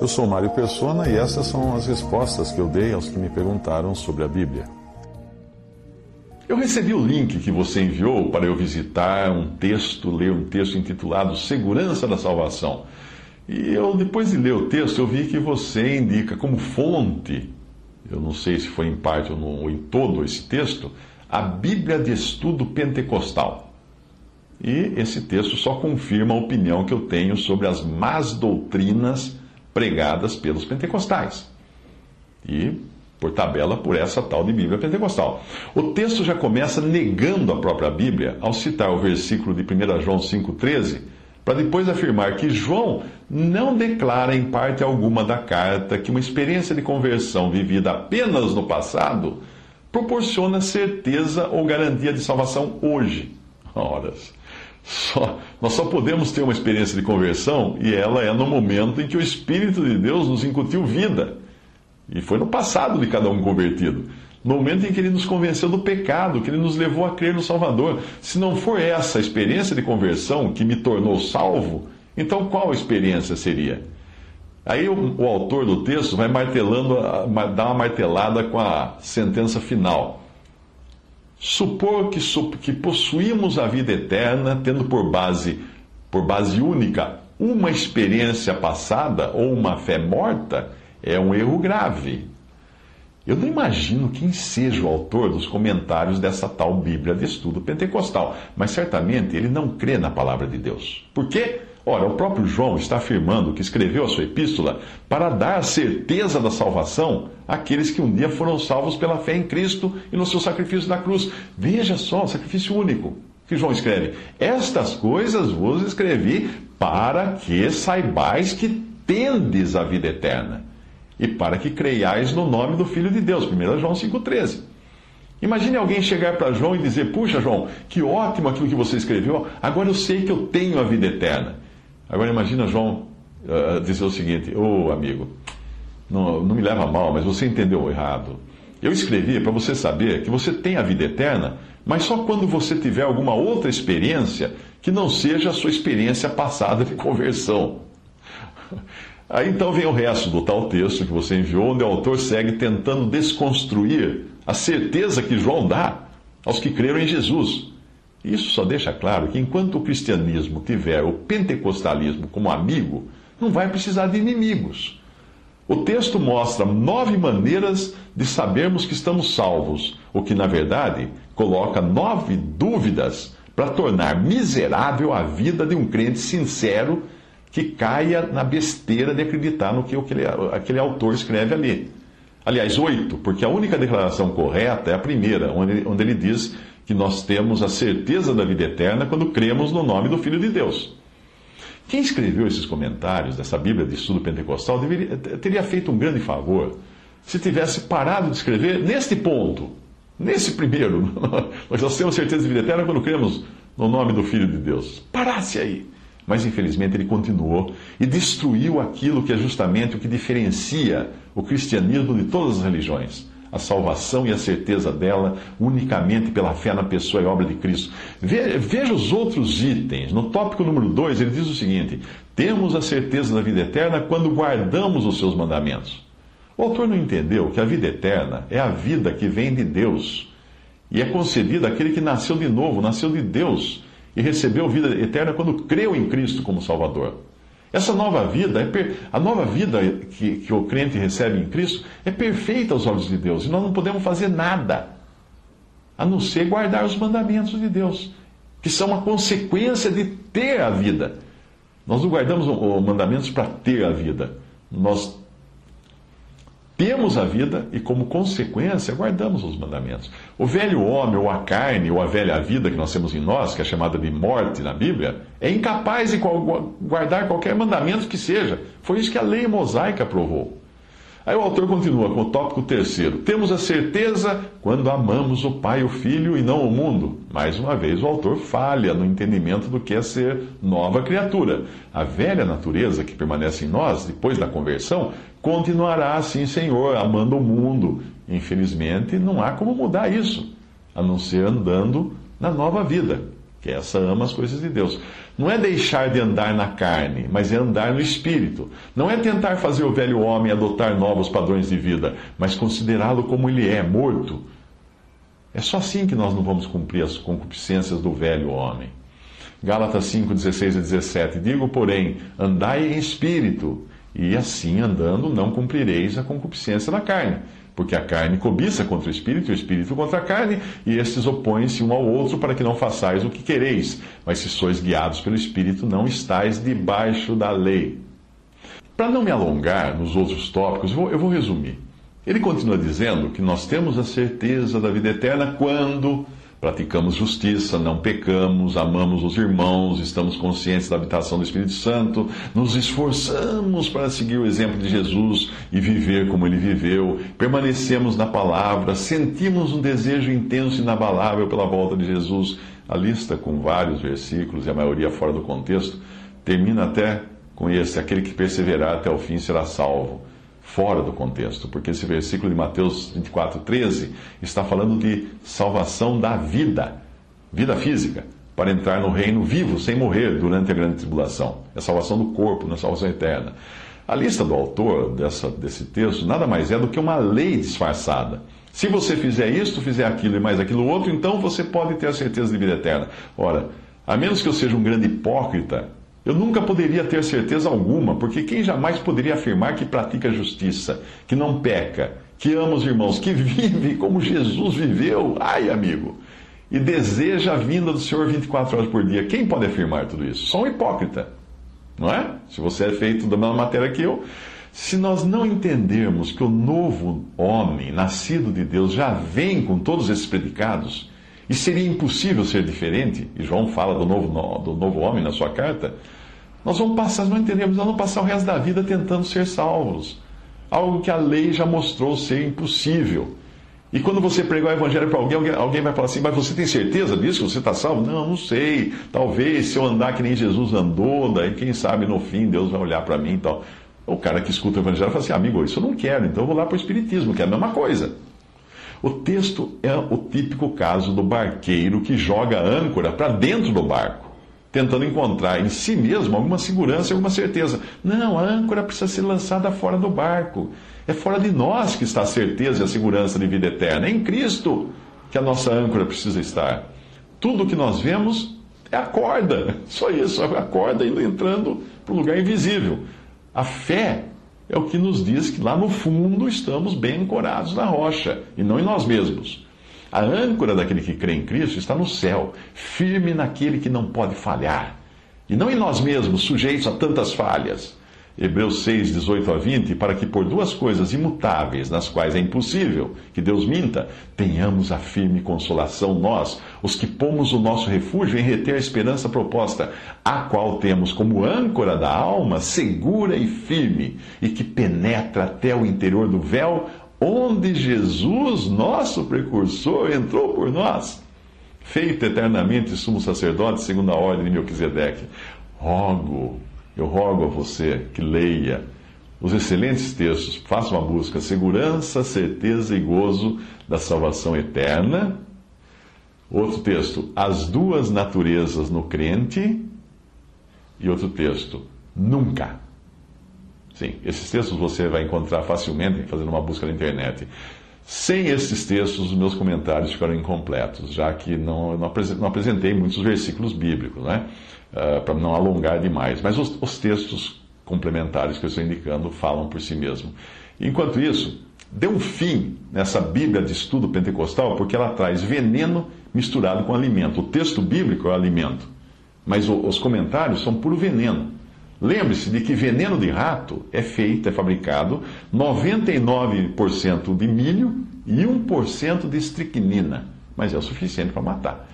Eu sou Mário Persona e essas são as respostas que eu dei aos que me perguntaram sobre a Bíblia. Eu recebi o link que você enviou para eu visitar um texto, ler um texto intitulado Segurança da Salvação. E eu, depois de ler o texto, eu vi que você indica como fonte, eu não sei se foi em parte ou, ou em todo esse texto, a Bíblia de Estudo Pentecostal. E esse texto só confirma a opinião que eu tenho sobre as más doutrinas pregadas pelos pentecostais. E, por tabela, por essa tal de Bíblia pentecostal. O texto já começa negando a própria Bíblia ao citar o versículo de 1 João 5,13, para depois afirmar que João não declara em parte alguma da carta que uma experiência de conversão vivida apenas no passado proporciona certeza ou garantia de salvação hoje. Horas. Só, nós só podemos ter uma experiência de conversão e ela é no momento em que o Espírito de Deus nos incutiu vida. E foi no passado de cada um convertido. No momento em que ele nos convenceu do pecado, que ele nos levou a crer no Salvador. Se não for essa experiência de conversão que me tornou salvo, então qual experiência seria? Aí o, o autor do texto vai martelando, dá uma martelada com a sentença final. Supor que, que possuímos a vida eterna, tendo por base, por base única, uma experiência passada ou uma fé morta, é um erro grave. Eu não imagino quem seja o autor dos comentários dessa tal Bíblia de estudo pentecostal, mas certamente ele não crê na palavra de Deus. Por quê? Ora, o próprio João está afirmando que escreveu a sua epístola para dar certeza da salvação àqueles que um dia foram salvos pela fé em Cristo e no seu sacrifício na cruz. Veja só, sacrifício único que João escreve: Estas coisas vos escrevi para que saibais que tendes a vida eterna e para que creiais no nome do Filho de Deus. 1 João 5,13. Imagine alguém chegar para João e dizer: Puxa, João, que ótimo aquilo que você escreveu, agora eu sei que eu tenho a vida eterna. Agora imagina João uh, dizer o seguinte: Ô oh, amigo, não, não me leva mal, mas você entendeu errado. Eu escrevi para você saber que você tem a vida eterna, mas só quando você tiver alguma outra experiência que não seja a sua experiência passada de conversão. Aí então vem o resto do tal texto que você enviou, onde o autor segue tentando desconstruir a certeza que João dá aos que creram em Jesus. Isso só deixa claro que enquanto o cristianismo tiver o pentecostalismo como amigo, não vai precisar de inimigos. O texto mostra nove maneiras de sabermos que estamos salvos, o que, na verdade, coloca nove dúvidas para tornar miserável a vida de um crente sincero que caia na besteira de acreditar no que aquele, aquele autor escreve ali. Aliás, oito, porque a única declaração correta é a primeira, onde, onde ele diz que nós temos a certeza da vida eterna quando cremos no nome do Filho de Deus. Quem escreveu esses comentários dessa Bíblia de estudo pentecostal deveria, teria feito um grande favor se tivesse parado de escrever neste ponto, nesse primeiro. Nós temos certeza de vida eterna quando cremos no nome do Filho de Deus. Parasse aí. Mas infelizmente ele continuou e destruiu aquilo que é justamente o que diferencia o cristianismo de todas as religiões a salvação e a certeza dela unicamente pela fé na pessoa e obra de Cristo. Veja os outros itens. No tópico número 2, ele diz o seguinte: Temos a certeza da vida eterna quando guardamos os seus mandamentos. O autor não entendeu que a vida eterna é a vida que vem de Deus e é concedida àquele que nasceu de novo, nasceu de Deus e recebeu vida eterna quando creu em Cristo como Salvador. Essa nova vida, é a nova vida que, que o crente recebe em Cristo é perfeita aos olhos de Deus. E nós não podemos fazer nada a não ser guardar os mandamentos de Deus, que são uma consequência de ter a vida. Nós não guardamos os mandamentos para ter a vida. Nós temos a vida e, como consequência, guardamos os mandamentos. O velho homem, ou a carne, ou a velha vida que nós temos em nós, que é chamada de morte na Bíblia, é incapaz de guardar qualquer mandamento que seja. Foi isso que a lei mosaica provou. Aí o autor continua com o tópico terceiro. Temos a certeza quando amamos o Pai o Filho e não o mundo. Mais uma vez, o autor falha no entendimento do que é ser nova criatura. A velha natureza que permanece em nós, depois da conversão, continuará assim, Senhor, amando o mundo. Infelizmente, não há como mudar isso, a não ser andando na nova vida que essa ama as coisas de Deus. Não é deixar de andar na carne, mas é andar no espírito. Não é tentar fazer o velho homem adotar novos padrões de vida, mas considerá-lo como ele é, morto. É só assim que nós não vamos cumprir as concupiscências do velho homem. Gálatas 5, 16 e 17. Digo, porém, andai em espírito, e assim andando não cumprireis a concupiscência da carne porque a carne cobiça contra o espírito e o espírito contra a carne, e estes opõem-se um ao outro para que não façais o que quereis. Mas se sois guiados pelo espírito, não estáis debaixo da lei. Para não me alongar nos outros tópicos, eu vou resumir. Ele continua dizendo que nós temos a certeza da vida eterna quando praticamos justiça, não pecamos, amamos os irmãos, estamos conscientes da habitação do Espírito Santo, nos esforçamos para seguir o exemplo de Jesus e viver como ele viveu, permanecemos na palavra, sentimos um desejo intenso e inabalável pela volta de Jesus. A lista, com vários versículos e a maioria fora do contexto, termina até com esse: aquele que perseverar até o fim será salvo fora do contexto, porque esse versículo de Mateus 24, 13 está falando de salvação da vida, vida física, para entrar no reino vivo, sem morrer durante a grande tribulação. É salvação do corpo, não é salvação eterna. A lista do autor dessa, desse texto nada mais é do que uma lei disfarçada. Se você fizer isto, fizer aquilo e mais aquilo outro, então você pode ter a certeza de vida eterna. Ora, a menos que eu seja um grande hipócrita, eu nunca poderia ter certeza alguma, porque quem jamais poderia afirmar que pratica justiça, que não peca, que ama os irmãos, que vive como Jesus viveu, ai amigo, e deseja a vinda do Senhor 24 horas por dia? Quem pode afirmar tudo isso? Só um hipócrita, não é? Se você é feito da mesma matéria que eu. Se nós não entendermos que o novo homem, nascido de Deus, já vem com todos esses predicados, e seria impossível ser diferente, e João fala do novo, do novo homem na sua carta, nós vamos passar, não entendemos, nós vamos passar o resto da vida tentando ser salvos. Algo que a lei já mostrou ser impossível. E quando você pregar o evangelho para alguém, alguém, vai falar assim, mas você tem certeza disso que você está salvo? Não, não sei. Talvez se eu andar que nem Jesus andou, daí quem sabe no fim Deus vai olhar para mim e tal. O cara que escuta o evangelho fala assim, amigo, isso eu não quero, então eu vou lá para o Espiritismo, que é a mesma coisa. O texto é o típico caso do barqueiro que joga âncora para dentro do barco tentando encontrar em si mesmo alguma segurança alguma certeza. Não, a âncora precisa ser lançada fora do barco. É fora de nós que está a certeza e a segurança de vida eterna. É em Cristo que a nossa âncora precisa estar. Tudo que nós vemos é a corda, só isso, a corda indo entrando para um lugar invisível. A fé é o que nos diz que lá no fundo estamos bem ancorados na rocha e não em nós mesmos. A âncora daquele que crê em Cristo está no céu, firme naquele que não pode falhar. E não em nós mesmos, sujeitos a tantas falhas. Hebreus 6, 18 a 20, para que por duas coisas imutáveis, nas quais é impossível que Deus minta, tenhamos a firme consolação nós, os que pomos o nosso refúgio em reter a esperança proposta, a qual temos como âncora da alma segura e firme, e que penetra até o interior do véu, onde Jesus, nosso precursor, entrou por nós, feito eternamente sumo sacerdote segundo a ordem de Melquisedeque. Rogo, eu rogo a você que leia os excelentes textos, faça uma busca, segurança, certeza e gozo da salvação eterna. Outro texto, as duas naturezas no crente. E outro texto, nunca Sim, esses textos você vai encontrar facilmente fazendo uma busca na internet. Sem esses textos, os meus comentários ficaram incompletos, já que não, não apresentei muitos versículos bíblicos, né? Uh, para não alongar demais. Mas os, os, textos complementares que eu estou indicando falam por si mesmo. Enquanto isso, dê um fim nessa Bíblia de estudo pentecostal, porque ela traz veneno misturado com alimento. O texto bíblico é o alimento, mas os comentários são puro veneno. Lembre-se de que veneno de rato é feito, é fabricado 99% de milho e 1% de estricnina, mas é o suficiente para matar.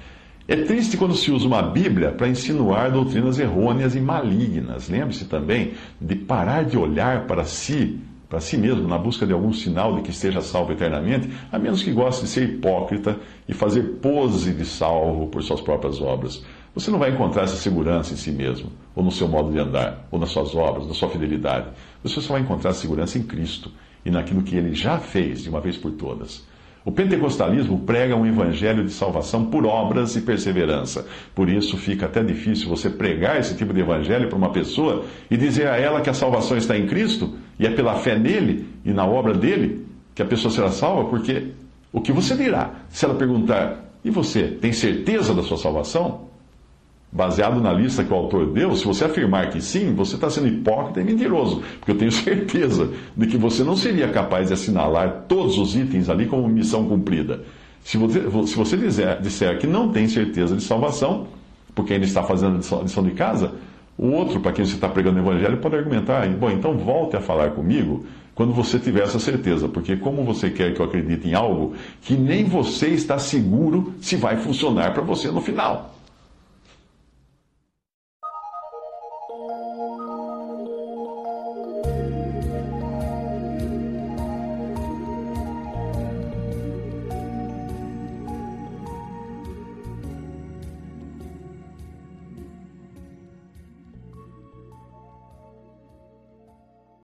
É triste quando se usa uma Bíblia para insinuar doutrinas errôneas e malignas. Lembre-se também de parar de olhar para si, para si mesmo, na busca de algum sinal de que esteja salvo eternamente, a menos que goste de ser hipócrita e fazer pose de salvo por suas próprias obras. Você não vai encontrar essa segurança em si mesmo, ou no seu modo de andar, ou nas suas obras, na sua fidelidade. Você só vai encontrar segurança em Cristo e naquilo que ele já fez de uma vez por todas. O pentecostalismo prega um evangelho de salvação por obras e perseverança. Por isso fica até difícil você pregar esse tipo de evangelho para uma pessoa e dizer a ela que a salvação está em Cristo e é pela fé nele e na obra dele que a pessoa será salva, porque o que você dirá se ela perguntar: "E você tem certeza da sua salvação?" Baseado na lista que o autor deu, se você afirmar que sim, você está sendo hipócrita e mentiroso, porque eu tenho certeza de que você não seria capaz de assinalar todos os itens ali como missão cumprida. Se você, se você dizer, disser que não tem certeza de salvação, porque ainda está fazendo a lição de casa, o outro, para quem você está pregando o evangelho, pode argumentar, bom, então volte a falar comigo quando você tiver essa certeza, porque como você quer que eu acredite em algo que nem você está seguro se vai funcionar para você no final.